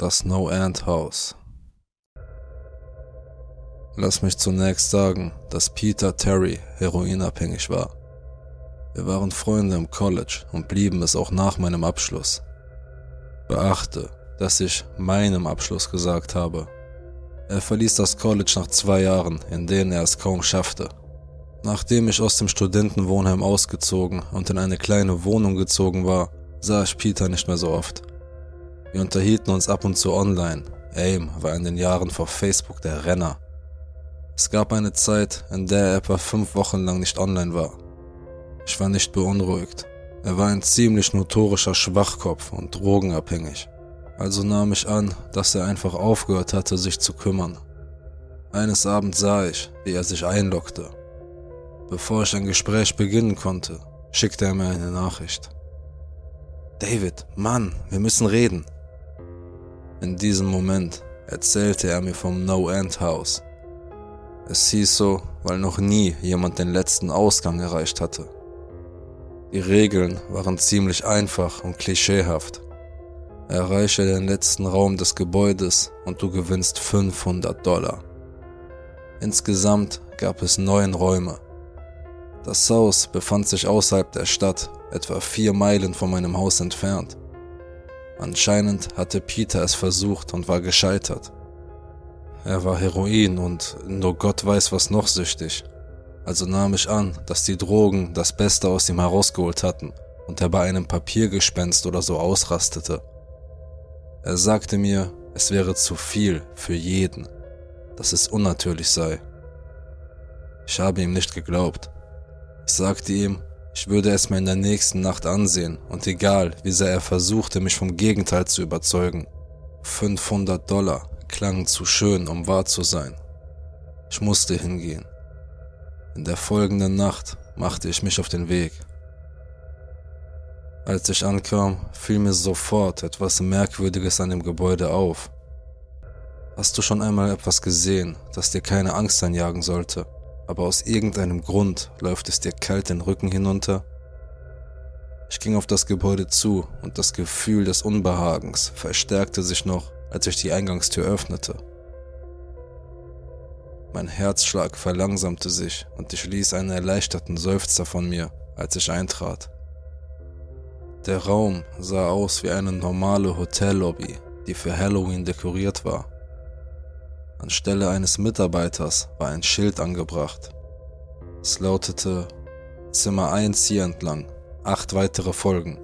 Das No-End-Haus. Lass mich zunächst sagen, dass Peter Terry heroinabhängig war. Wir waren Freunde im College und blieben es auch nach meinem Abschluss. Beachte, dass ich meinem Abschluss gesagt habe. Er verließ das College nach zwei Jahren, in denen er es kaum schaffte. Nachdem ich aus dem Studentenwohnheim ausgezogen und in eine kleine Wohnung gezogen war, sah ich Peter nicht mehr so oft. Wir unterhielten uns ab und zu online. AIM war in den Jahren vor Facebook der Renner. Es gab eine Zeit, in der er etwa fünf Wochen lang nicht online war. Ich war nicht beunruhigt. Er war ein ziemlich notorischer Schwachkopf und drogenabhängig. Also nahm ich an, dass er einfach aufgehört hatte, sich zu kümmern. Eines Abends sah ich, wie er sich einloggte. Bevor ich ein Gespräch beginnen konnte, schickte er mir eine Nachricht. David, Mann, wir müssen reden. In diesem Moment erzählte er mir vom No-End-Haus. Es hieß so, weil noch nie jemand den letzten Ausgang erreicht hatte. Die Regeln waren ziemlich einfach und klischeehaft. Erreiche den letzten Raum des Gebäudes und du gewinnst 500 Dollar. Insgesamt gab es neun Räume. Das Haus befand sich außerhalb der Stadt, etwa vier Meilen von meinem Haus entfernt. Anscheinend hatte Peter es versucht und war gescheitert. Er war Heroin und nur Gott weiß was noch süchtig. Also nahm ich an, dass die Drogen das Beste aus ihm herausgeholt hatten und er bei einem Papiergespenst oder so ausrastete. Er sagte mir, es wäre zu viel für jeden, dass es unnatürlich sei. Ich habe ihm nicht geglaubt. Ich sagte ihm, ich würde es mir in der nächsten Nacht ansehen und egal, wie sehr er versuchte, mich vom Gegenteil zu überzeugen. 500 Dollar klangen zu schön, um wahr zu sein. Ich musste hingehen. In der folgenden Nacht machte ich mich auf den Weg. Als ich ankam, fiel mir sofort etwas Merkwürdiges an dem Gebäude auf. Hast du schon einmal etwas gesehen, das dir keine Angst einjagen sollte? Aber aus irgendeinem Grund läuft es dir kalt den Rücken hinunter. Ich ging auf das Gebäude zu und das Gefühl des Unbehagens verstärkte sich noch, als ich die Eingangstür öffnete. Mein Herzschlag verlangsamte sich und ich ließ einen erleichterten Seufzer von mir, als ich eintrat. Der Raum sah aus wie eine normale Hotellobby, die für Halloween dekoriert war. Anstelle eines Mitarbeiters war ein Schild angebracht. Es lautete Zimmer 1 hier entlang, acht weitere Folgen.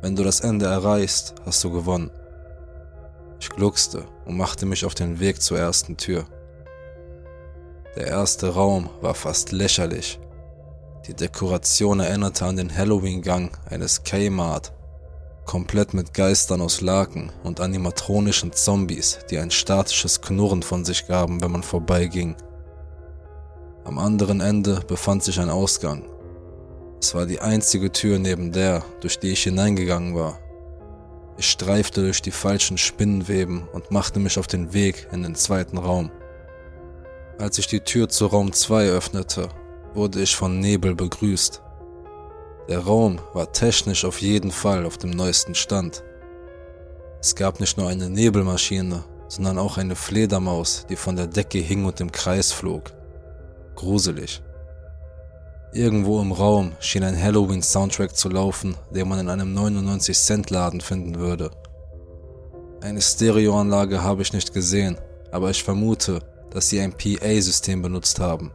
Wenn du das Ende erreichst, hast du gewonnen. Ich gluckste und machte mich auf den Weg zur ersten Tür. Der erste Raum war fast lächerlich. Die Dekoration erinnerte an den Halloween-Gang eines Kmart komplett mit Geistern aus Laken und animatronischen Zombies, die ein statisches Knurren von sich gaben, wenn man vorbeiging. Am anderen Ende befand sich ein Ausgang. Es war die einzige Tür neben der, durch die ich hineingegangen war. Ich streifte durch die falschen Spinnenweben und machte mich auf den Weg in den zweiten Raum. Als ich die Tür zu Raum 2 öffnete, wurde ich von Nebel begrüßt. Der Raum war technisch auf jeden Fall auf dem neuesten Stand. Es gab nicht nur eine Nebelmaschine, sondern auch eine Fledermaus, die von der Decke hing und im Kreis flog. Gruselig. Irgendwo im Raum schien ein Halloween-Soundtrack zu laufen, den man in einem 99-Cent-Laden finden würde. Eine Stereoanlage habe ich nicht gesehen, aber ich vermute, dass sie ein PA-System benutzt haben.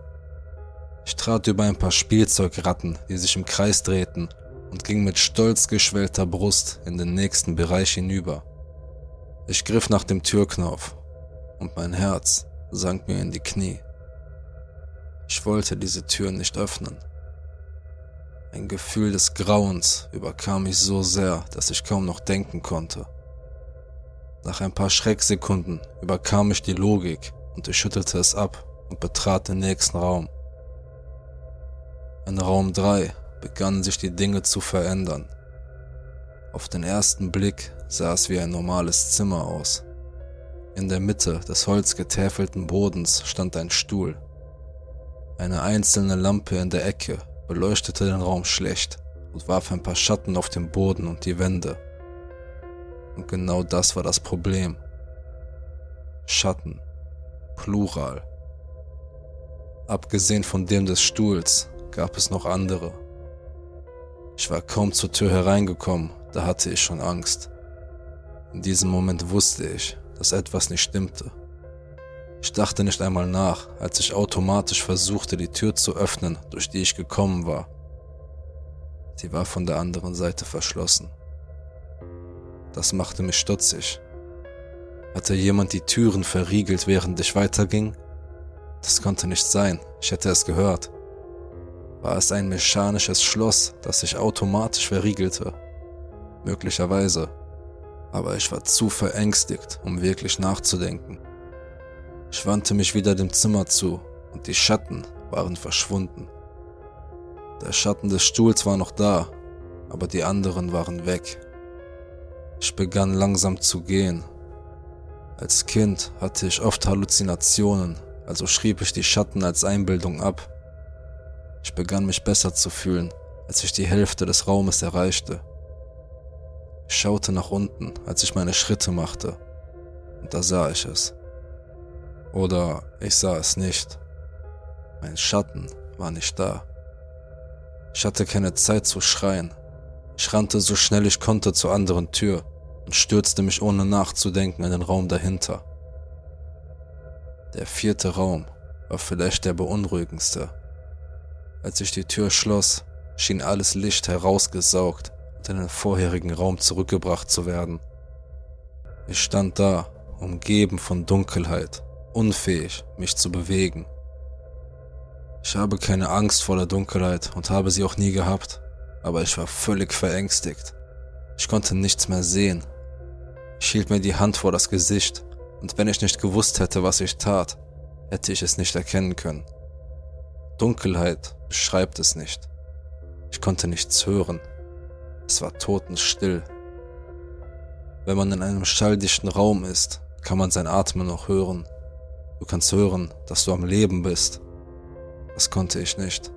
Ich trat über ein paar Spielzeugratten, die sich im Kreis drehten, und ging mit stolz geschwellter Brust in den nächsten Bereich hinüber. Ich griff nach dem Türknopf und mein Herz sank mir in die Knie. Ich wollte diese Tür nicht öffnen. Ein Gefühl des Grauens überkam mich so sehr, dass ich kaum noch denken konnte. Nach ein paar Schrecksekunden überkam mich die Logik und ich schüttelte es ab und betrat den nächsten Raum. In Raum 3 begannen sich die Dinge zu verändern. Auf den ersten Blick sah es wie ein normales Zimmer aus. In der Mitte des holzgetäfelten Bodens stand ein Stuhl. Eine einzelne Lampe in der Ecke beleuchtete den Raum schlecht und warf ein paar Schatten auf den Boden und die Wände. Und genau das war das Problem. Schatten. Plural. Abgesehen von dem des Stuhls gab es noch andere. Ich war kaum zur Tür hereingekommen, da hatte ich schon Angst. In diesem Moment wusste ich, dass etwas nicht stimmte. Ich dachte nicht einmal nach, als ich automatisch versuchte, die Tür zu öffnen, durch die ich gekommen war. Sie war von der anderen Seite verschlossen. Das machte mich stutzig. Hatte jemand die Türen verriegelt, während ich weiterging? Das konnte nicht sein, ich hätte es gehört. War es ein mechanisches Schloss, das sich automatisch verriegelte? Möglicherweise. Aber ich war zu verängstigt, um wirklich nachzudenken. Ich wandte mich wieder dem Zimmer zu und die Schatten waren verschwunden. Der Schatten des Stuhls war noch da, aber die anderen waren weg. Ich begann langsam zu gehen. Als Kind hatte ich oft Halluzinationen, also schrieb ich die Schatten als Einbildung ab. Ich begann mich besser zu fühlen, als ich die Hälfte des Raumes erreichte. Ich schaute nach unten, als ich meine Schritte machte, und da sah ich es. Oder ich sah es nicht. Mein Schatten war nicht da. Ich hatte keine Zeit zu schreien. Ich rannte so schnell ich konnte zur anderen Tür und stürzte mich ohne nachzudenken in den Raum dahinter. Der vierte Raum war vielleicht der beunruhigendste. Als ich die Tür schloss, schien alles Licht herausgesaugt und in den vorherigen Raum zurückgebracht zu werden. Ich stand da, umgeben von Dunkelheit, unfähig, mich zu bewegen. Ich habe keine Angst vor der Dunkelheit und habe sie auch nie gehabt, aber ich war völlig verängstigt. Ich konnte nichts mehr sehen. Ich hielt mir die Hand vor das Gesicht und wenn ich nicht gewusst hätte, was ich tat, hätte ich es nicht erkennen können. Dunkelheit beschreibt es nicht. Ich konnte nichts hören. Es war totenstill. Wenn man in einem schalldichten Raum ist, kann man sein Atmen noch hören. Du kannst hören, dass du am Leben bist das konnte ich nicht.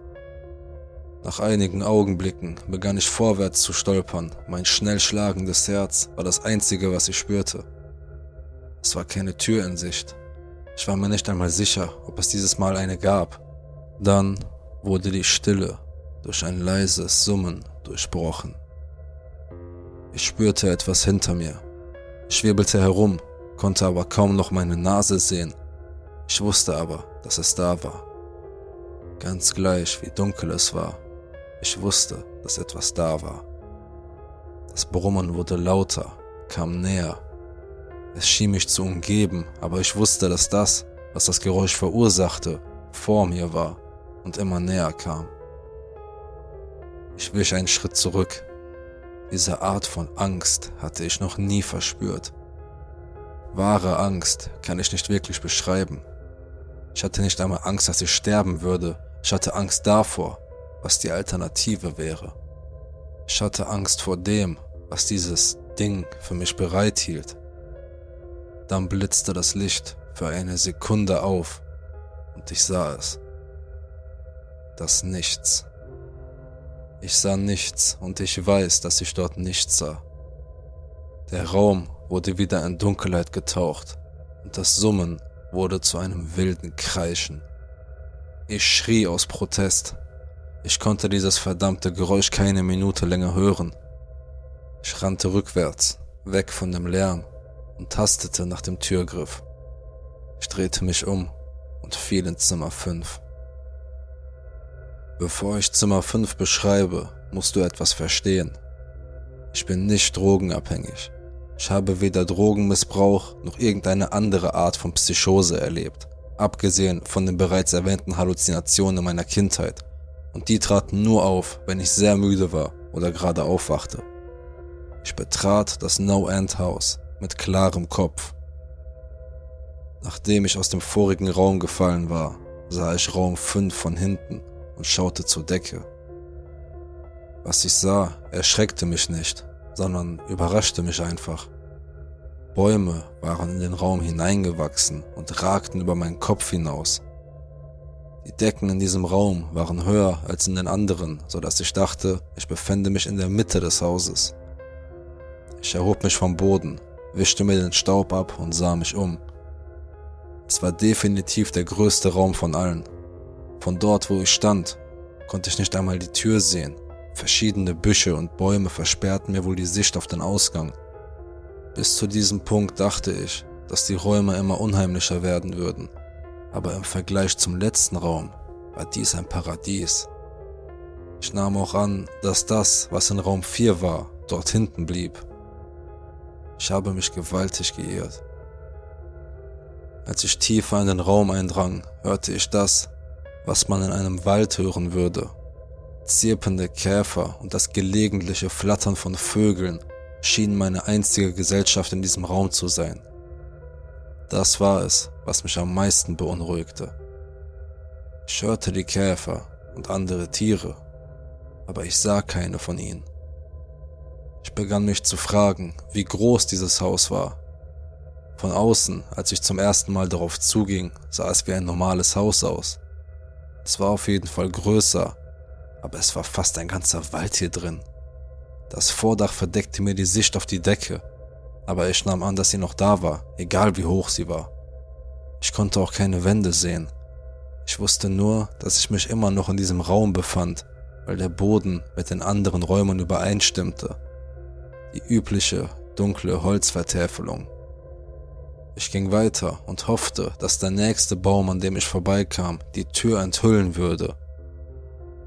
Nach einigen Augenblicken begann ich vorwärts zu stolpern. Mein schnell schlagendes Herz war das einzige, was ich spürte. Es war keine Tür in Sicht. Ich war mir nicht einmal sicher, ob es dieses Mal eine gab. Dann wurde die Stille durch ein leises Summen durchbrochen. Ich spürte etwas hinter mir. Ich schwebelte herum, konnte aber kaum noch meine Nase sehen. Ich wusste aber, dass es da war. Ganz gleich, wie dunkel es war, ich wusste, dass etwas da war. Das Brummen wurde lauter, kam näher. Es schien mich zu umgeben, aber ich wusste, dass das, was das Geräusch verursachte, vor mir war und immer näher kam. Ich wich einen Schritt zurück. Diese Art von Angst hatte ich noch nie verspürt. Wahre Angst kann ich nicht wirklich beschreiben. Ich hatte nicht einmal Angst, dass ich sterben würde, ich hatte Angst davor, was die Alternative wäre. Ich hatte Angst vor dem, was dieses Ding für mich bereithielt. Dann blitzte das Licht für eine Sekunde auf und ich sah es. Das Nichts. Ich sah nichts und ich weiß, dass ich dort nichts sah. Der Raum wurde wieder in Dunkelheit getaucht und das Summen wurde zu einem wilden Kreischen. Ich schrie aus Protest. Ich konnte dieses verdammte Geräusch keine Minute länger hören. Ich rannte rückwärts, weg von dem Lärm und tastete nach dem Türgriff. Ich drehte mich um und fiel in Zimmer 5. Bevor ich Zimmer 5 beschreibe, musst du etwas verstehen. Ich bin nicht drogenabhängig. Ich habe weder Drogenmissbrauch noch irgendeine andere Art von Psychose erlebt abgesehen von den bereits erwähnten Halluzinationen meiner Kindheit. Und die traten nur auf, wenn ich sehr müde war oder gerade aufwachte. Ich betrat das No-End-Haus mit klarem Kopf. Nachdem ich aus dem vorigen Raum gefallen war, sah ich Raum 5 von hinten und schaute zur Decke. Was ich sah, erschreckte mich nicht, sondern überraschte mich einfach. Bäume waren in den Raum hineingewachsen und ragten über meinen Kopf hinaus. Die Decken in diesem Raum waren höher als in den anderen, so dass ich dachte, ich befände mich in der Mitte des Hauses. Ich erhob mich vom Boden, wischte mir den Staub ab und sah mich um. Es war definitiv der größte Raum von allen. Von dort, wo ich stand, konnte ich nicht einmal die Tür sehen. Verschiedene Büsche und Bäume versperrten mir wohl die Sicht auf den Ausgang. Bis zu diesem Punkt dachte ich, dass die Räume immer unheimlicher werden würden. Aber im Vergleich zum letzten Raum war dies ein Paradies. Ich nahm auch an, dass das, was in Raum 4 war, dort hinten blieb. Ich habe mich gewaltig geirrt. Als ich tiefer in den Raum eindrang, hörte ich das, was man in einem Wald hören würde. Zirpende Käfer und das gelegentliche Flattern von Vögeln schienen meine einzige Gesellschaft in diesem Raum zu sein. Das war es, was mich am meisten beunruhigte. Ich hörte die Käfer und andere Tiere, aber ich sah keine von ihnen. Ich begann mich zu fragen, wie groß dieses Haus war von außen, als ich zum ersten Mal darauf zuging, sah es wie ein normales Haus aus. Es war auf jeden Fall größer, aber es war fast ein ganzer Wald hier drin. Das Vordach verdeckte mir die Sicht auf die Decke, aber ich nahm an, dass sie noch da war, egal wie hoch sie war. Ich konnte auch keine Wände sehen. Ich wusste nur, dass ich mich immer noch in diesem Raum befand, weil der Boden mit den anderen Räumen übereinstimmte. Die übliche, dunkle Holzvertäfelung. Ich ging weiter und hoffte, dass der nächste Baum, an dem ich vorbeikam, die Tür enthüllen würde.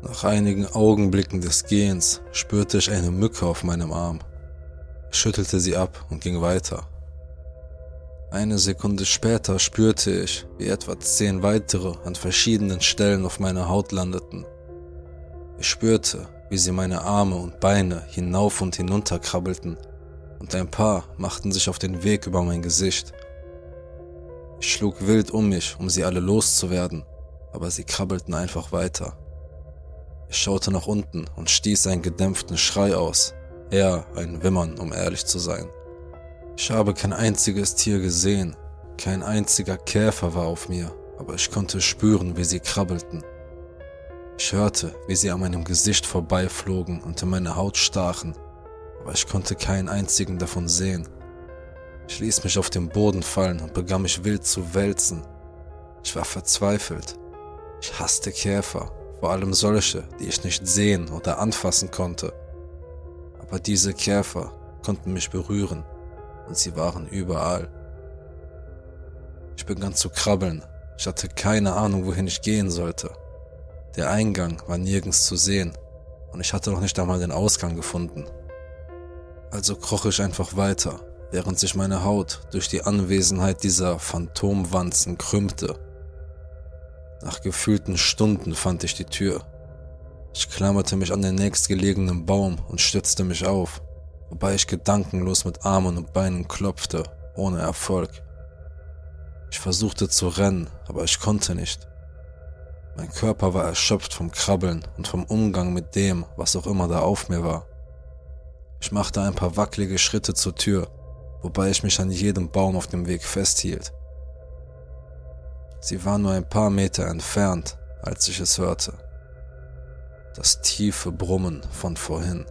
Nach einigen Augenblicken des Gehens spürte ich eine Mücke auf meinem Arm. Ich schüttelte sie ab und ging weiter. Eine Sekunde später spürte ich, wie etwa zehn weitere an verschiedenen Stellen auf meiner Haut landeten. Ich spürte, wie sie meine Arme und Beine hinauf und hinunter krabbelten, und ein paar machten sich auf den Weg über mein Gesicht. Ich schlug wild um mich, um sie alle loszuwerden, aber sie krabbelten einfach weiter. Ich schaute nach unten und stieß einen gedämpften Schrei aus, eher ein Wimmern, um ehrlich zu sein. Ich habe kein einziges Tier gesehen, kein einziger Käfer war auf mir, aber ich konnte spüren, wie sie krabbelten. Ich hörte, wie sie an meinem Gesicht vorbeiflogen und in meine Haut stachen, aber ich konnte keinen einzigen davon sehen. Ich ließ mich auf den Boden fallen und begann mich wild zu wälzen. Ich war verzweifelt. Ich hasste Käfer, vor allem solche, die ich nicht sehen oder anfassen konnte. Aber diese Käfer konnten mich berühren und sie waren überall. Ich begann zu krabbeln. Ich hatte keine Ahnung, wohin ich gehen sollte. Der Eingang war nirgends zu sehen und ich hatte noch nicht einmal den Ausgang gefunden. Also kroch ich einfach weiter während sich meine Haut durch die Anwesenheit dieser Phantomwanzen krümmte. Nach gefühlten Stunden fand ich die Tür. Ich klammerte mich an den nächstgelegenen Baum und stützte mich auf, wobei ich gedankenlos mit Armen und Beinen klopfte, ohne Erfolg. Ich versuchte zu rennen, aber ich konnte nicht. Mein Körper war erschöpft vom Krabbeln und vom Umgang mit dem, was auch immer da auf mir war. Ich machte ein paar wackelige Schritte zur Tür wobei ich mich an jedem Baum auf dem Weg festhielt. Sie war nur ein paar Meter entfernt, als ich es hörte. Das tiefe Brummen von vorhin.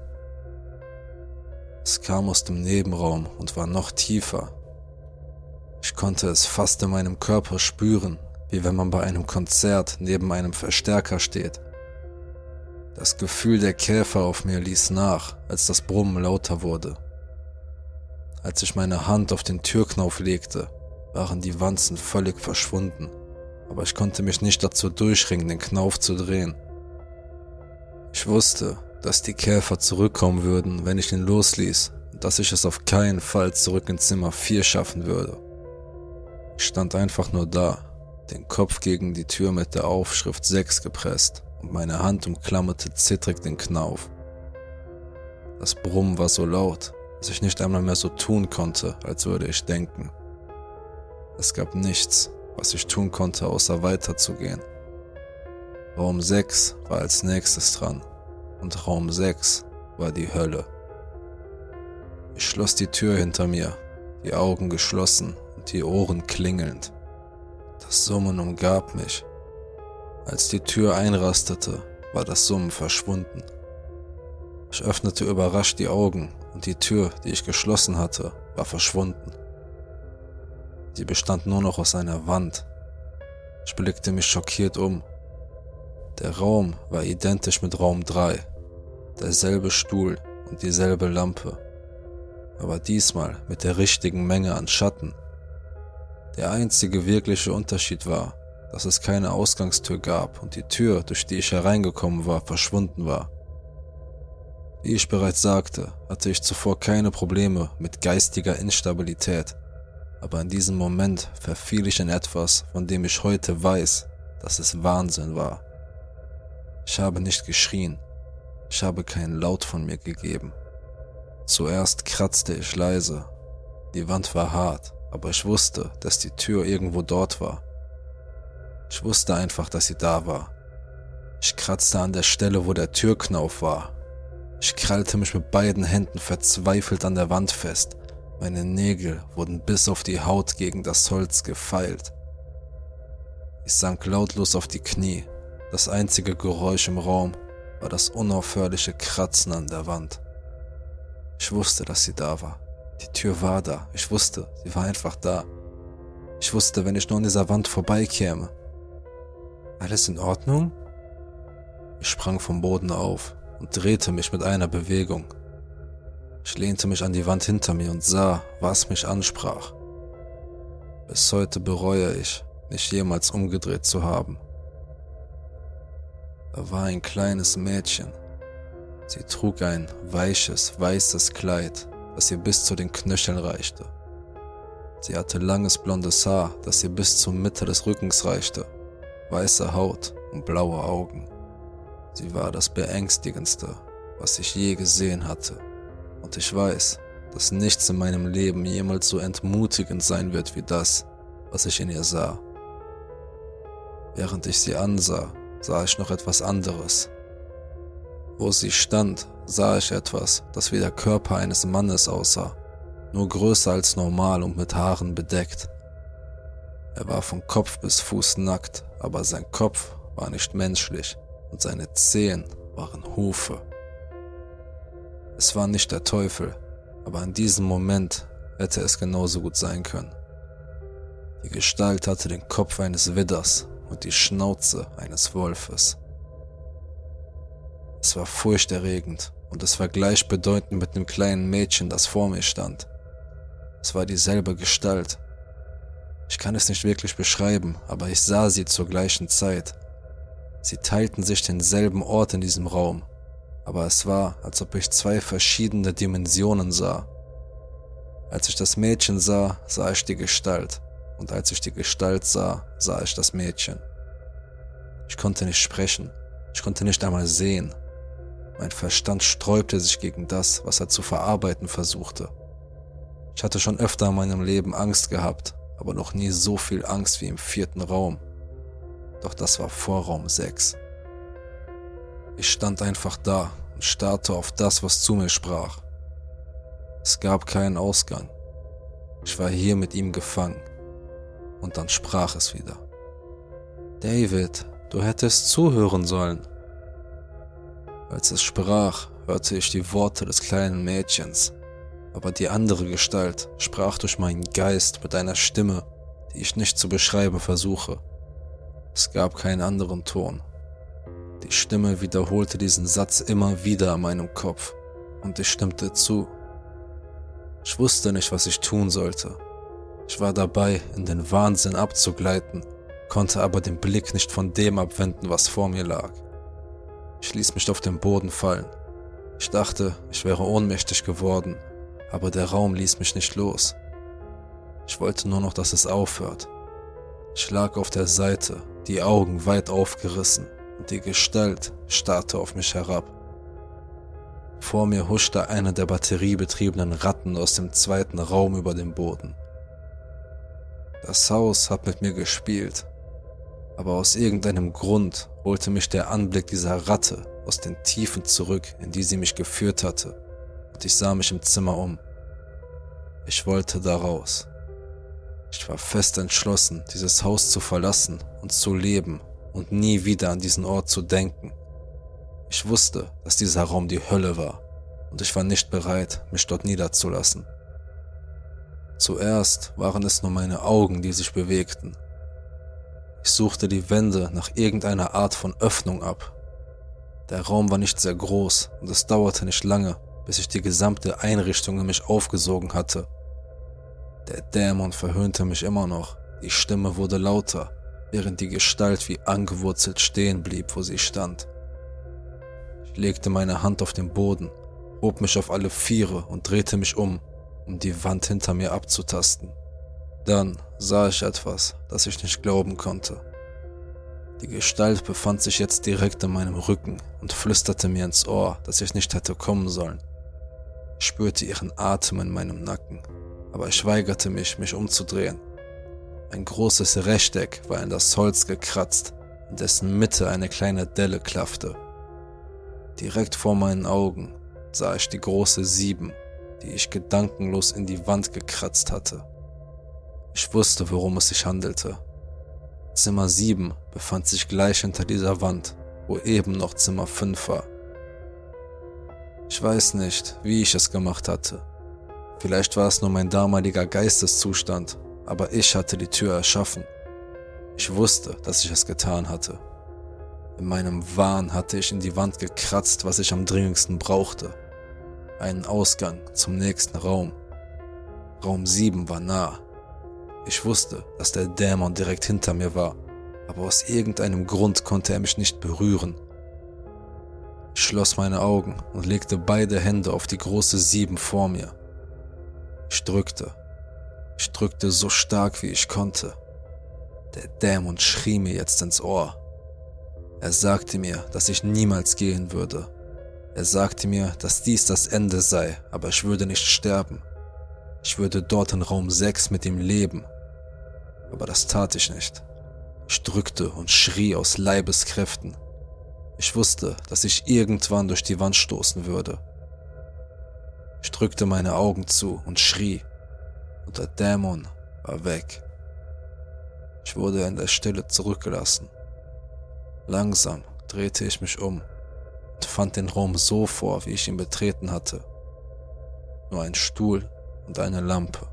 Es kam aus dem Nebenraum und war noch tiefer. Ich konnte es fast in meinem Körper spüren, wie wenn man bei einem Konzert neben einem Verstärker steht. Das Gefühl der Käfer auf mir ließ nach, als das Brummen lauter wurde. Als ich meine Hand auf den Türknauf legte, waren die Wanzen völlig verschwunden, aber ich konnte mich nicht dazu durchringen, den Knauf zu drehen. Ich wusste, dass die Käfer zurückkommen würden, wenn ich ihn losließ und dass ich es auf keinen Fall zurück in Zimmer 4 schaffen würde. Ich stand einfach nur da, den Kopf gegen die Tür mit der Aufschrift 6 gepresst und meine Hand umklammerte zittrig den Knauf. Das Brummen war so laut, dass ich nicht einmal mehr so tun konnte, als würde ich denken. Es gab nichts, was ich tun konnte, außer weiterzugehen. Raum 6 war als nächstes dran und Raum 6 war die Hölle. Ich schloss die Tür hinter mir, die Augen geschlossen und die Ohren klingelnd. Das Summen umgab mich. Als die Tür einrastete, war das Summen verschwunden. Ich öffnete überrascht die Augen und die Tür, die ich geschlossen hatte, war verschwunden. Sie bestand nur noch aus einer Wand. Ich blickte mich schockiert um. Der Raum war identisch mit Raum 3. Derselbe Stuhl und dieselbe Lampe. Aber diesmal mit der richtigen Menge an Schatten. Der einzige wirkliche Unterschied war, dass es keine Ausgangstür gab und die Tür, durch die ich hereingekommen war, verschwunden war. Wie ich bereits sagte, hatte ich zuvor keine Probleme mit geistiger Instabilität, aber in diesem Moment verfiel ich in etwas, von dem ich heute weiß, dass es Wahnsinn war. Ich habe nicht geschrien, ich habe keinen Laut von mir gegeben. Zuerst kratzte ich leise, die Wand war hart, aber ich wusste, dass die Tür irgendwo dort war. Ich wusste einfach, dass sie da war. Ich kratzte an der Stelle, wo der Türknauf war. Ich krallte mich mit beiden Händen verzweifelt an der Wand fest. Meine Nägel wurden bis auf die Haut gegen das Holz gefeilt. Ich sank lautlos auf die Knie. Das einzige Geräusch im Raum war das unaufhörliche Kratzen an der Wand. Ich wusste, dass sie da war. Die Tür war da. Ich wusste, sie war einfach da. Ich wusste, wenn ich nur an dieser Wand vorbeikäme, alles in Ordnung? Ich sprang vom Boden auf und drehte mich mit einer Bewegung. Ich lehnte mich an die Wand hinter mir und sah, was mich ansprach. Bis heute bereue ich, mich jemals umgedreht zu haben. Da war ein kleines Mädchen. Sie trug ein weiches, weißes Kleid, das ihr bis zu den Knöcheln reichte. Sie hatte langes blondes Haar, das ihr bis zur Mitte des Rückens reichte weiße Haut und blaue Augen. Sie war das Beängstigendste, was ich je gesehen hatte. Und ich weiß, dass nichts in meinem Leben jemals so entmutigend sein wird wie das, was ich in ihr sah. Während ich sie ansah, sah ich noch etwas anderes. Wo sie stand, sah ich etwas, das wie der Körper eines Mannes aussah, nur größer als normal und mit Haaren bedeckt. Er war von Kopf bis Fuß nackt, aber sein Kopf war nicht menschlich und seine Zehen waren Hufe. Es war nicht der Teufel, aber in diesem Moment hätte es genauso gut sein können. Die Gestalt hatte den Kopf eines Widders und die Schnauze eines Wolfes. Es war furchterregend und es war gleichbedeutend mit dem kleinen Mädchen, das vor mir stand. Es war dieselbe Gestalt, ich kann es nicht wirklich beschreiben, aber ich sah sie zur gleichen Zeit. Sie teilten sich denselben Ort in diesem Raum, aber es war, als ob ich zwei verschiedene Dimensionen sah. Als ich das Mädchen sah, sah ich die Gestalt, und als ich die Gestalt sah, sah ich das Mädchen. Ich konnte nicht sprechen, ich konnte nicht einmal sehen. Mein Verstand sträubte sich gegen das, was er zu verarbeiten versuchte. Ich hatte schon öfter in meinem Leben Angst gehabt, aber noch nie so viel Angst wie im vierten Raum. Doch das war vor Raum 6. Ich stand einfach da und starrte auf das, was zu mir sprach. Es gab keinen Ausgang. Ich war hier mit ihm gefangen. Und dann sprach es wieder. David, du hättest zuhören sollen. Als es sprach, hörte ich die Worte des kleinen Mädchens aber die andere Gestalt sprach durch meinen Geist mit einer Stimme, die ich nicht zu beschreiben versuche. Es gab keinen anderen Ton. Die Stimme wiederholte diesen Satz immer wieder in meinem Kopf und ich stimmte zu. Ich wusste nicht, was ich tun sollte. Ich war dabei, in den Wahnsinn abzugleiten, konnte aber den Blick nicht von dem abwenden, was vor mir lag. Ich ließ mich auf den Boden fallen. Ich dachte, ich wäre ohnmächtig geworden aber der Raum ließ mich nicht los. Ich wollte nur noch, dass es aufhört. Ich lag auf der Seite, die Augen weit aufgerissen und die Gestalt starrte auf mich herab. Vor mir huschte eine der batteriebetriebenen Ratten aus dem zweiten Raum über den Boden. Das Haus hat mit mir gespielt, aber aus irgendeinem Grund holte mich der Anblick dieser Ratte aus den Tiefen zurück, in die sie mich geführt hatte und ich sah mich im Zimmer um. Ich wollte da raus. Ich war fest entschlossen, dieses Haus zu verlassen und zu leben und nie wieder an diesen Ort zu denken. Ich wusste, dass dieser Raum die Hölle war und ich war nicht bereit, mich dort niederzulassen. Zuerst waren es nur meine Augen, die sich bewegten. Ich suchte die Wände nach irgendeiner Art von Öffnung ab. Der Raum war nicht sehr groß und es dauerte nicht lange, bis ich die gesamte Einrichtung in mich aufgesogen hatte. Der Dämon verhöhnte mich immer noch, die Stimme wurde lauter, während die Gestalt wie angewurzelt stehen blieb, wo sie stand. Ich legte meine Hand auf den Boden, hob mich auf alle Viere und drehte mich um, um die Wand hinter mir abzutasten. Dann sah ich etwas, das ich nicht glauben konnte. Die Gestalt befand sich jetzt direkt in meinem Rücken und flüsterte mir ins Ohr, dass ich nicht hätte kommen sollen. Ich spürte ihren Atem in meinem Nacken, aber ich weigerte mich, mich umzudrehen. Ein großes Rechteck war in das Holz gekratzt, in dessen Mitte eine kleine Delle klaffte. Direkt vor meinen Augen sah ich die große Sieben, die ich gedankenlos in die Wand gekratzt hatte. Ich wusste, worum es sich handelte. Zimmer 7 befand sich gleich hinter dieser Wand, wo eben noch Zimmer 5 war. Ich weiß nicht, wie ich es gemacht hatte. Vielleicht war es nur mein damaliger Geisteszustand, aber ich hatte die Tür erschaffen. Ich wusste, dass ich es getan hatte. In meinem Wahn hatte ich in die Wand gekratzt, was ich am dringendsten brauchte. Einen Ausgang zum nächsten Raum. Raum 7 war nah. Ich wusste, dass der Dämon direkt hinter mir war, aber aus irgendeinem Grund konnte er mich nicht berühren. Ich schloss meine Augen und legte beide Hände auf die große Sieben vor mir. Ich drückte. Ich drückte so stark wie ich konnte. Der Dämon schrie mir jetzt ins Ohr. Er sagte mir, dass ich niemals gehen würde. Er sagte mir, dass dies das Ende sei, aber ich würde nicht sterben. Ich würde dort in Raum 6 mit ihm leben. Aber das tat ich nicht. Ich drückte und schrie aus Leibeskräften. Ich wusste, dass ich irgendwann durch die Wand stoßen würde. Ich drückte meine Augen zu und schrie, und der Dämon war weg. Ich wurde in der Stille zurückgelassen. Langsam drehte ich mich um und fand den Raum so vor, wie ich ihn betreten hatte. Nur ein Stuhl und eine Lampe.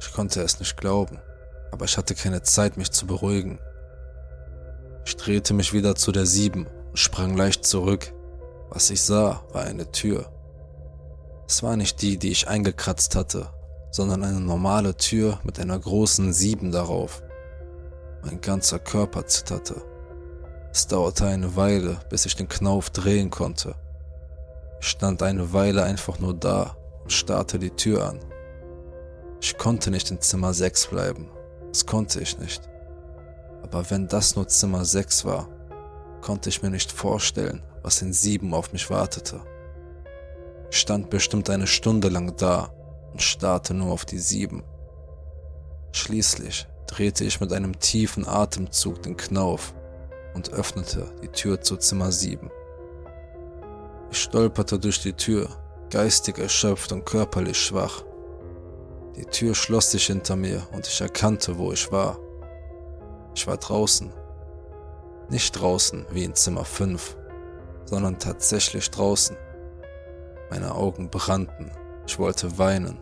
Ich konnte es nicht glauben, aber ich hatte keine Zeit, mich zu beruhigen. Ich drehte mich wieder zu der Sieben und sprang leicht zurück. Was ich sah, war eine Tür. Es war nicht die, die ich eingekratzt hatte, sondern eine normale Tür mit einer großen Sieben darauf. Mein ganzer Körper zitterte. Es dauerte eine Weile, bis ich den Knauf drehen konnte. Ich stand eine Weile einfach nur da und starrte die Tür an. Ich konnte nicht in Zimmer 6 bleiben. Das konnte ich nicht. Aber wenn das nur Zimmer 6 war, konnte ich mir nicht vorstellen, was in 7 auf mich wartete. Stand bestimmt eine Stunde lang da und starrte nur auf die 7. Schließlich drehte ich mit einem tiefen Atemzug den Knauf und öffnete die Tür zu Zimmer 7. Ich stolperte durch die Tür, geistig erschöpft und körperlich schwach. Die Tür schloss sich hinter mir und ich erkannte, wo ich war. Ich war draußen. Nicht draußen wie in Zimmer 5, sondern tatsächlich draußen. Meine Augen brannten. Ich wollte weinen.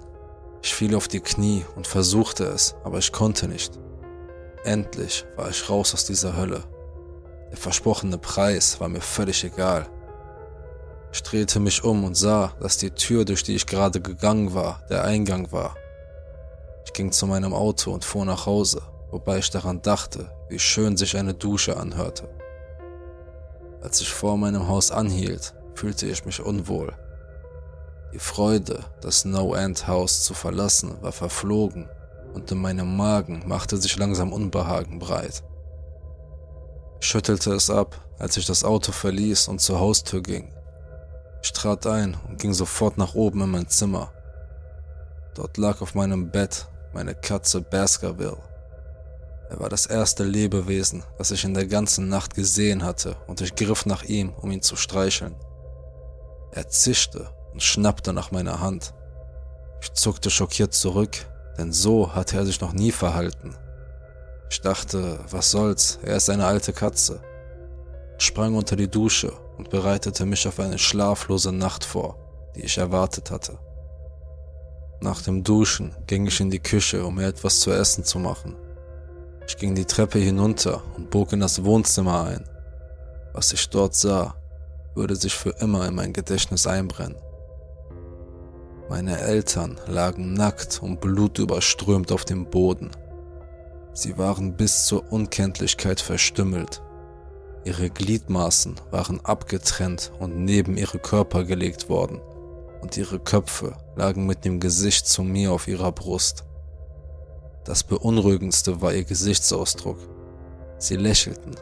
Ich fiel auf die Knie und versuchte es, aber ich konnte nicht. Endlich war ich raus aus dieser Hölle. Der versprochene Preis war mir völlig egal. Ich drehte mich um und sah, dass die Tür, durch die ich gerade gegangen war, der Eingang war. Ich ging zu meinem Auto und fuhr nach Hause, wobei ich daran dachte, wie schön sich eine Dusche anhörte. Als ich vor meinem Haus anhielt, fühlte ich mich unwohl. Die Freude, das No-End-Haus zu verlassen, war verflogen und in meinem Magen machte sich langsam Unbehagen breit. Ich schüttelte es ab, als ich das Auto verließ und zur Haustür ging. Ich trat ein und ging sofort nach oben in mein Zimmer. Dort lag auf meinem Bett meine Katze Baskerville. Er war das erste Lebewesen, das ich in der ganzen Nacht gesehen hatte, und ich griff nach ihm, um ihn zu streicheln. Er zischte und schnappte nach meiner Hand. Ich zuckte schockiert zurück, denn so hatte er sich noch nie verhalten. Ich dachte, was soll's, er ist eine alte Katze. Ich sprang unter die Dusche und bereitete mich auf eine schlaflose Nacht vor, die ich erwartet hatte. Nach dem Duschen ging ich in die Küche, um mir etwas zu essen zu machen. Ich ging die Treppe hinunter und bog in das Wohnzimmer ein. Was ich dort sah, würde sich für immer in mein Gedächtnis einbrennen. Meine Eltern lagen nackt und blutüberströmt auf dem Boden. Sie waren bis zur Unkenntlichkeit verstümmelt. Ihre Gliedmaßen waren abgetrennt und neben ihre Körper gelegt worden, und ihre Köpfe lagen mit dem Gesicht zu mir auf ihrer Brust. Das Beunruhigendste war ihr Gesichtsausdruck. Sie lächelten,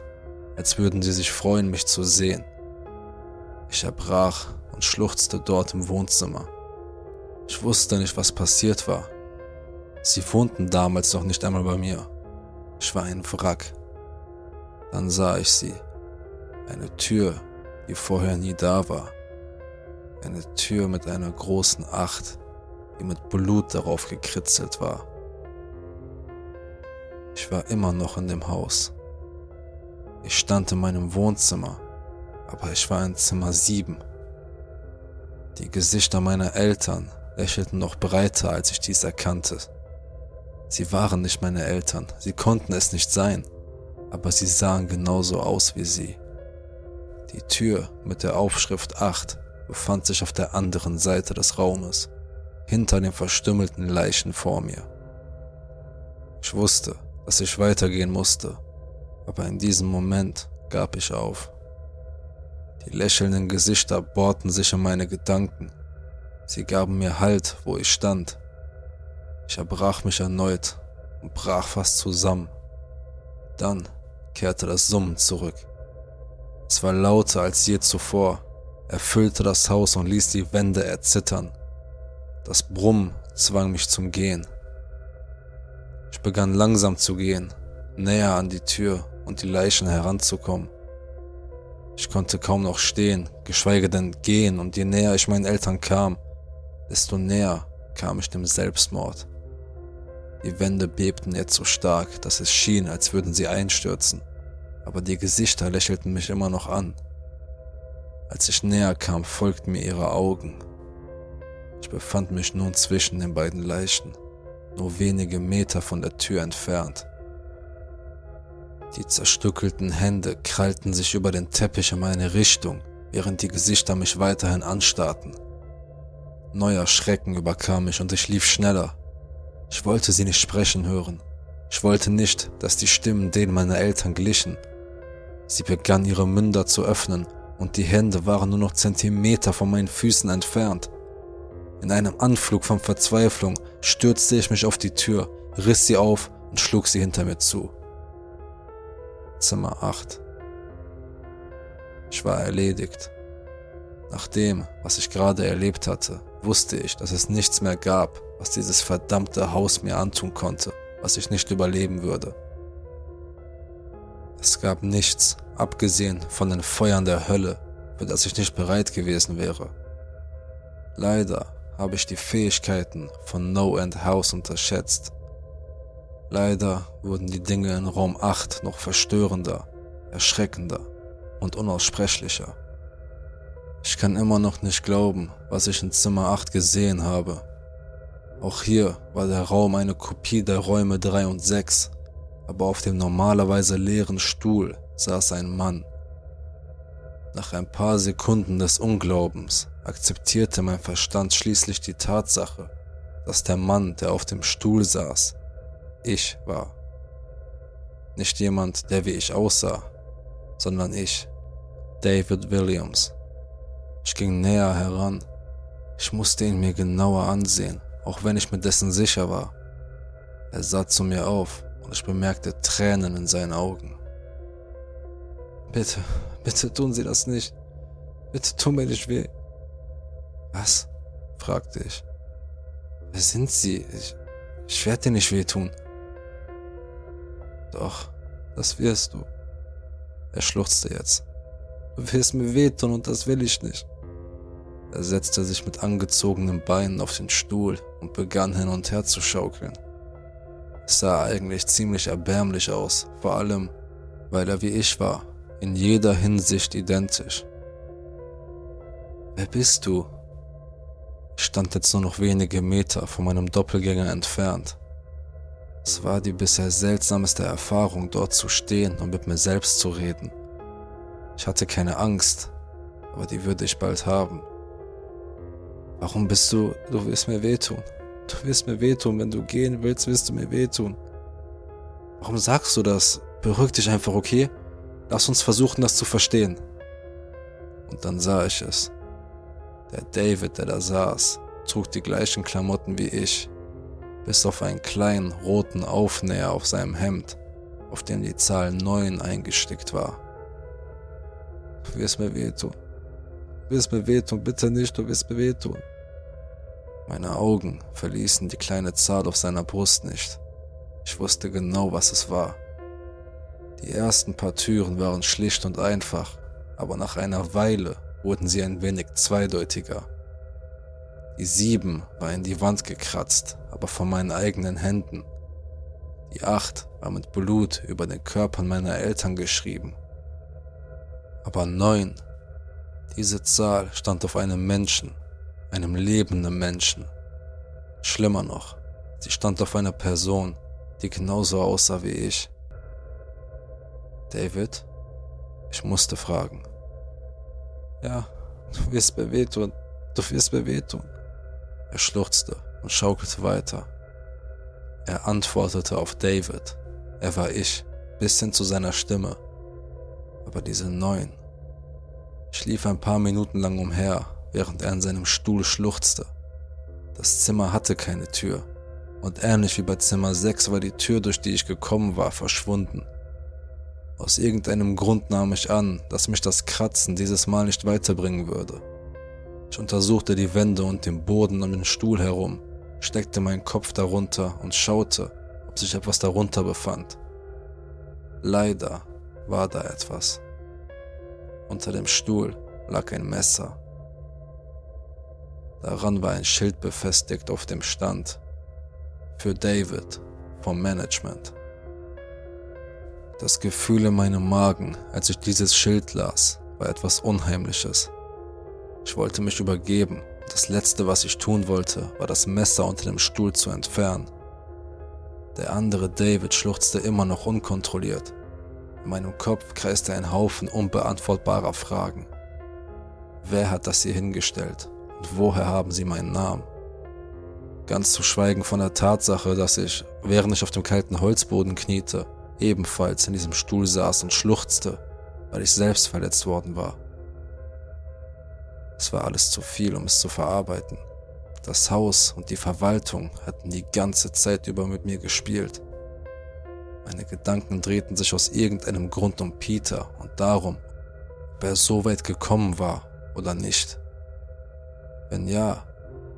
als würden sie sich freuen, mich zu sehen. Ich erbrach und schluchzte dort im Wohnzimmer. Ich wusste nicht, was passiert war. Sie wohnten damals noch nicht einmal bei mir. Ich war ein Wrack. Dann sah ich sie. Eine Tür, die vorher nie da war. Eine Tür mit einer großen Acht, die mit Blut darauf gekritzelt war. Ich war immer noch in dem Haus. Ich stand in meinem Wohnzimmer, aber ich war in Zimmer 7. Die Gesichter meiner Eltern lächelten noch breiter, als ich dies erkannte. Sie waren nicht meine Eltern, sie konnten es nicht sein, aber sie sahen genauso aus wie sie. Die Tür mit der Aufschrift 8 befand sich auf der anderen Seite des Raumes, hinter den verstümmelten Leichen vor mir. Ich wusste, dass ich weitergehen musste, aber in diesem Moment gab ich auf. Die lächelnden Gesichter bohrten sich in meine Gedanken. Sie gaben mir Halt, wo ich stand. Ich erbrach mich erneut und brach fast zusammen. Dann kehrte das Summen zurück. Es war lauter als je zuvor, erfüllte das Haus und ließ die Wände erzittern. Das Brummen zwang mich zum Gehen. Ich begann langsam zu gehen, näher an die Tür und die Leichen heranzukommen. Ich konnte kaum noch stehen, geschweige denn gehen, und je näher ich meinen Eltern kam, desto näher kam ich dem Selbstmord. Die Wände bebten jetzt so stark, dass es schien, als würden sie einstürzen, aber die Gesichter lächelten mich immer noch an. Als ich näher kam, folgten mir ihre Augen. Ich befand mich nun zwischen den beiden Leichen nur wenige Meter von der Tür entfernt. Die zerstückelten Hände krallten sich über den Teppich in meine Richtung, während die Gesichter mich weiterhin anstarrten. Neuer Schrecken überkam mich und ich lief schneller. Ich wollte sie nicht sprechen hören. Ich wollte nicht, dass die Stimmen denen meiner Eltern glichen. Sie begann ihre Münder zu öffnen und die Hände waren nur noch Zentimeter von meinen Füßen entfernt. In einem Anflug von Verzweiflung stürzte ich mich auf die Tür, riss sie auf und schlug sie hinter mir zu. Zimmer 8. Ich war erledigt. Nach dem, was ich gerade erlebt hatte, wusste ich, dass es nichts mehr gab, was dieses verdammte Haus mir antun konnte, was ich nicht überleben würde. Es gab nichts, abgesehen von den Feuern der Hölle, für das ich nicht bereit gewesen wäre. Leider habe ich die Fähigkeiten von No and House unterschätzt. Leider wurden die Dinge in Raum 8 noch verstörender, erschreckender und unaussprechlicher. Ich kann immer noch nicht glauben, was ich in Zimmer 8 gesehen habe. Auch hier war der Raum eine Kopie der Räume 3 und 6, aber auf dem normalerweise leeren Stuhl saß ein Mann. Nach ein paar Sekunden des Unglaubens akzeptierte mein Verstand schließlich die Tatsache, dass der Mann, der auf dem Stuhl saß, ich war. Nicht jemand, der wie ich aussah, sondern ich, David Williams. Ich ging näher heran. Ich musste ihn mir genauer ansehen, auch wenn ich mir dessen sicher war. Er sah zu mir auf und ich bemerkte Tränen in seinen Augen. Bitte, bitte tun Sie das nicht. Bitte tun mir nicht weh. Was? fragte ich. Wer sind Sie? Ich, ich werde dir nicht wehtun. Doch, das wirst du. Er schluchzte jetzt. Du wirst mir wehtun und das will ich nicht. Er setzte sich mit angezogenen Beinen auf den Stuhl und begann hin und her zu schaukeln. Es sah eigentlich ziemlich erbärmlich aus, vor allem, weil er wie ich war, in jeder Hinsicht identisch. Wer bist du? Ich stand jetzt nur noch wenige Meter von meinem Doppelgänger entfernt. Es war die bisher seltsamste Erfahrung, dort zu stehen und mit mir selbst zu reden. Ich hatte keine Angst, aber die würde ich bald haben. Warum bist du, du willst mir wehtun. Du willst mir wehtun, wenn du gehen willst, willst du mir wehtun. Warum sagst du das? Beruhig dich einfach, okay? Lass uns versuchen, das zu verstehen. Und dann sah ich es. Der David, der da saß, trug die gleichen Klamotten wie ich, bis auf einen kleinen roten Aufnäher auf seinem Hemd, auf dem die Zahl 9 eingestickt war. Du wirst mir wehtun. Du wirst mir wehtun, bitte nicht, du wirst mir wehtun. Meine Augen verließen die kleine Zahl auf seiner Brust nicht. Ich wusste genau, was es war. Die ersten paar Türen waren schlicht und einfach, aber nach einer Weile wurden sie ein wenig zweideutiger. Die sieben war in die Wand gekratzt, aber von meinen eigenen Händen. Die acht war mit Blut über den Körpern meiner Eltern geschrieben. Aber neun, diese Zahl stand auf einem Menschen, einem lebenden Menschen. Schlimmer noch, sie stand auf einer Person, die genauso aussah wie ich. David? Ich musste fragen. Ja, du wirst mir wehtun, du wirst mir wehtun. Er schluchzte und schaukelte weiter. Er antwortete auf David. Er war ich, bis hin zu seiner Stimme. Aber diese neun. Ich lief ein paar Minuten lang umher, während er in seinem Stuhl schluchzte. Das Zimmer hatte keine Tür, und ähnlich wie bei Zimmer 6 war die Tür, durch die ich gekommen war, verschwunden. Aus irgendeinem Grund nahm ich an, dass mich das Kratzen dieses Mal nicht weiterbringen würde. Ich untersuchte die Wände und den Boden um den Stuhl herum, steckte meinen Kopf darunter und schaute, ob sich etwas darunter befand. Leider war da etwas. Unter dem Stuhl lag ein Messer. Daran war ein Schild befestigt, auf dem stand für David vom Management. Das Gefühl in meinem Magen, als ich dieses Schild las, war etwas Unheimliches. Ich wollte mich übergeben. Das Letzte, was ich tun wollte, war das Messer unter dem Stuhl zu entfernen. Der andere David schluchzte immer noch unkontrolliert. In meinem Kopf kreiste ein Haufen unbeantwortbarer Fragen. Wer hat das hier hingestellt? Und woher haben sie meinen Namen? Ganz zu schweigen von der Tatsache, dass ich, während ich auf dem kalten Holzboden kniete, ebenfalls in diesem Stuhl saß und schluchzte, weil ich selbst verletzt worden war. Es war alles zu viel, um es zu verarbeiten. Das Haus und die Verwaltung hatten die ganze Zeit über mit mir gespielt. Meine Gedanken drehten sich aus irgendeinem Grund um Peter und darum, ob er so weit gekommen war oder nicht. Wenn ja,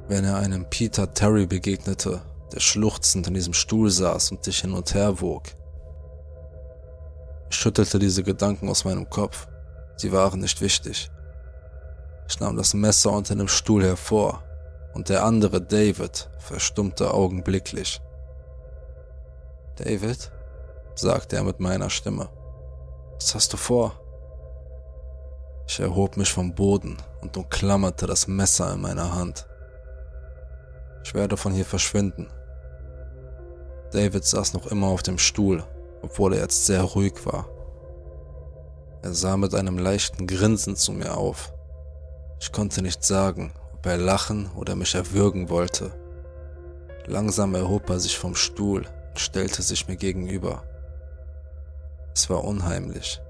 wenn er einem Peter Terry begegnete, der schluchzend in diesem Stuhl saß und dich hin und her wog, ich schüttelte diese Gedanken aus meinem Kopf. Sie waren nicht wichtig. Ich nahm das Messer unter dem Stuhl hervor und der andere David verstummte augenblicklich. David, sagte er mit meiner Stimme, was hast du vor? Ich erhob mich vom Boden und umklammerte das Messer in meiner Hand. Ich werde von hier verschwinden. David saß noch immer auf dem Stuhl obwohl er jetzt sehr ruhig war. Er sah mit einem leichten Grinsen zu mir auf. Ich konnte nicht sagen, ob er lachen oder mich erwürgen wollte. Langsam erhob er sich vom Stuhl und stellte sich mir gegenüber. Es war unheimlich.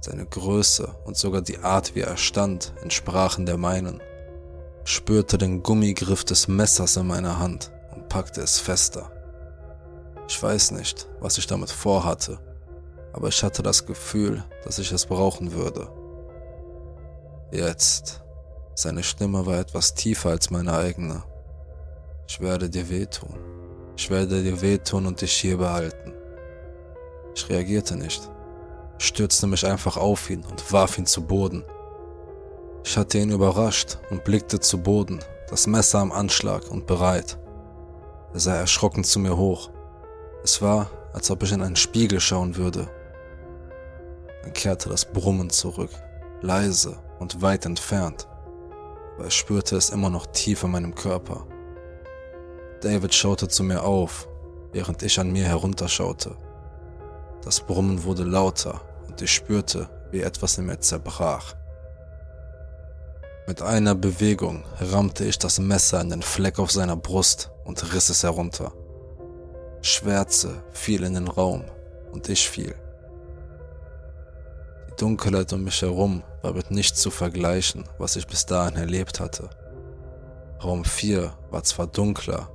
Seine Größe und sogar die Art, wie er stand, entsprachen der meinen. Ich spürte den Gummigriff des Messers in meiner Hand und packte es fester. Ich weiß nicht, was ich damit vorhatte, aber ich hatte das Gefühl, dass ich es brauchen würde. Jetzt. Seine Stimme war etwas tiefer als meine eigene. Ich werde dir wehtun. Ich werde dir wehtun und dich hier behalten. Ich reagierte nicht. Ich stürzte mich einfach auf ihn und warf ihn zu Boden. Ich hatte ihn überrascht und blickte zu Boden, das Messer am Anschlag und bereit. Er sah erschrocken zu mir hoch. Es war, als ob ich in einen Spiegel schauen würde. Dann kehrte das Brummen zurück, leise und weit entfernt. aber ich spürte es immer noch tief in meinem Körper. David schaute zu mir auf, während ich an mir herunterschaute. Das Brummen wurde lauter und ich spürte, wie etwas in mir zerbrach. Mit einer Bewegung rammte ich das Messer in den Fleck auf seiner Brust und riss es herunter. Schwärze fiel in den Raum und ich fiel. Die Dunkelheit um mich herum war mit nichts zu vergleichen, was ich bis dahin erlebt hatte. Raum 4 war zwar dunkler,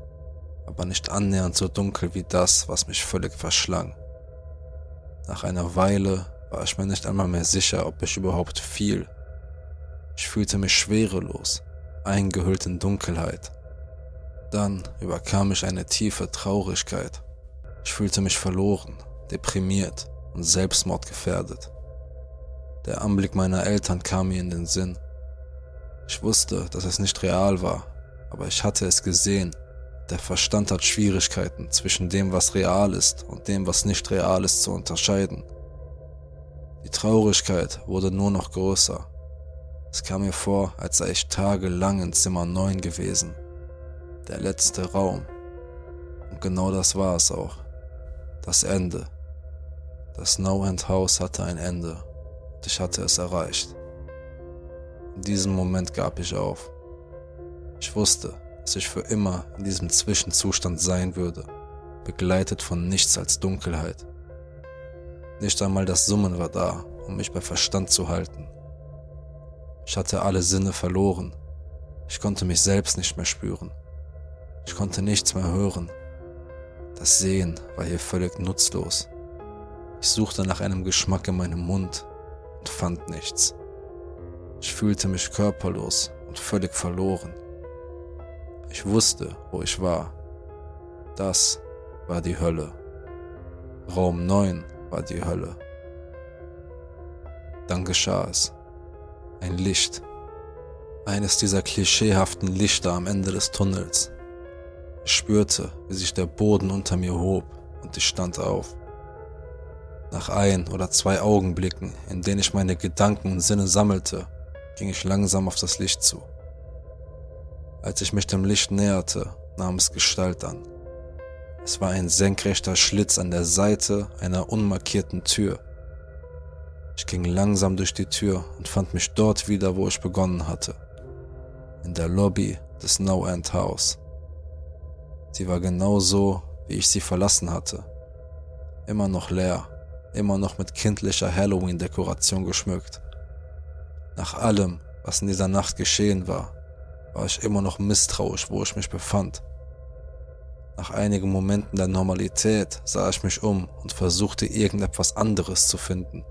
aber nicht annähernd so dunkel wie das, was mich völlig verschlang. Nach einer Weile war ich mir nicht einmal mehr sicher, ob ich überhaupt fiel. Ich fühlte mich schwerelos, eingehüllt in Dunkelheit. Dann überkam mich eine tiefe Traurigkeit. Ich fühlte mich verloren, deprimiert und selbstmordgefährdet. Der Anblick meiner Eltern kam mir in den Sinn. Ich wusste, dass es nicht real war, aber ich hatte es gesehen. Der Verstand hat Schwierigkeiten zwischen dem, was real ist und dem, was nicht real ist, zu unterscheiden. Die Traurigkeit wurde nur noch größer. Es kam mir vor, als sei ich tagelang in Zimmer 9 gewesen. Der letzte Raum. Und genau das war es auch. Das Ende. Das No-End-Haus hatte ein Ende. Und ich hatte es erreicht. In diesem Moment gab ich auf. Ich wusste, dass ich für immer in diesem Zwischenzustand sein würde, begleitet von nichts als Dunkelheit. Nicht einmal das Summen war da, um mich bei Verstand zu halten. Ich hatte alle Sinne verloren. Ich konnte mich selbst nicht mehr spüren. Ich konnte nichts mehr hören. Das Sehen war hier völlig nutzlos. Ich suchte nach einem Geschmack in meinem Mund und fand nichts. Ich fühlte mich körperlos und völlig verloren. Ich wusste, wo ich war. Das war die Hölle. Raum 9 war die Hölle. Dann geschah es. Ein Licht. Eines dieser klischeehaften Lichter am Ende des Tunnels. Ich spürte, wie sich der Boden unter mir hob und ich stand auf. Nach ein oder zwei Augenblicken, in denen ich meine Gedanken und Sinne sammelte, ging ich langsam auf das Licht zu. Als ich mich dem Licht näherte, nahm es Gestalt an. Es war ein senkrechter Schlitz an der Seite einer unmarkierten Tür. Ich ging langsam durch die Tür und fand mich dort wieder, wo ich begonnen hatte. In der Lobby des No End House. Sie war genau so, wie ich sie verlassen hatte. Immer noch leer, immer noch mit kindlicher Halloween-Dekoration geschmückt. Nach allem, was in dieser Nacht geschehen war, war ich immer noch misstrauisch, wo ich mich befand. Nach einigen Momenten der Normalität sah ich mich um und versuchte irgendetwas anderes zu finden.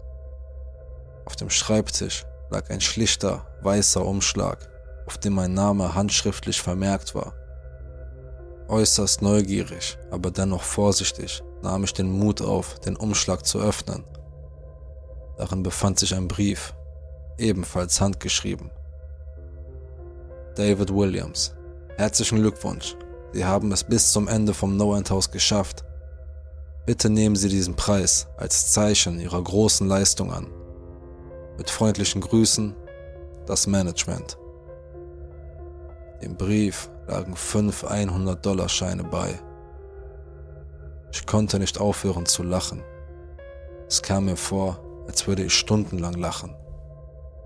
Auf dem Schreibtisch lag ein schlichter, weißer Umschlag, auf dem mein Name handschriftlich vermerkt war. Äußerst neugierig, aber dennoch vorsichtig, nahm ich den Mut auf, den Umschlag zu öffnen. Darin befand sich ein Brief, ebenfalls handgeschrieben. David Williams, herzlichen Glückwunsch. Sie haben es bis zum Ende vom No End House geschafft. Bitte nehmen Sie diesen Preis als Zeichen Ihrer großen Leistung an. Mit freundlichen Grüßen, das Management. Im Brief lagen fünf 100-Dollar-Scheine bei. Ich konnte nicht aufhören zu lachen. Es kam mir vor, als würde ich stundenlang lachen.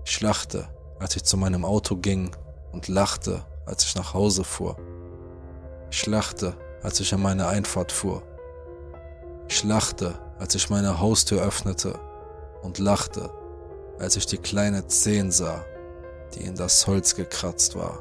Ich lachte, als ich zu meinem Auto ging und lachte, als ich nach Hause fuhr. Ich lachte, als ich an meine Einfahrt fuhr. Ich lachte, als ich meine Haustür öffnete und lachte, als ich die kleine Zehen sah, die in das Holz gekratzt war.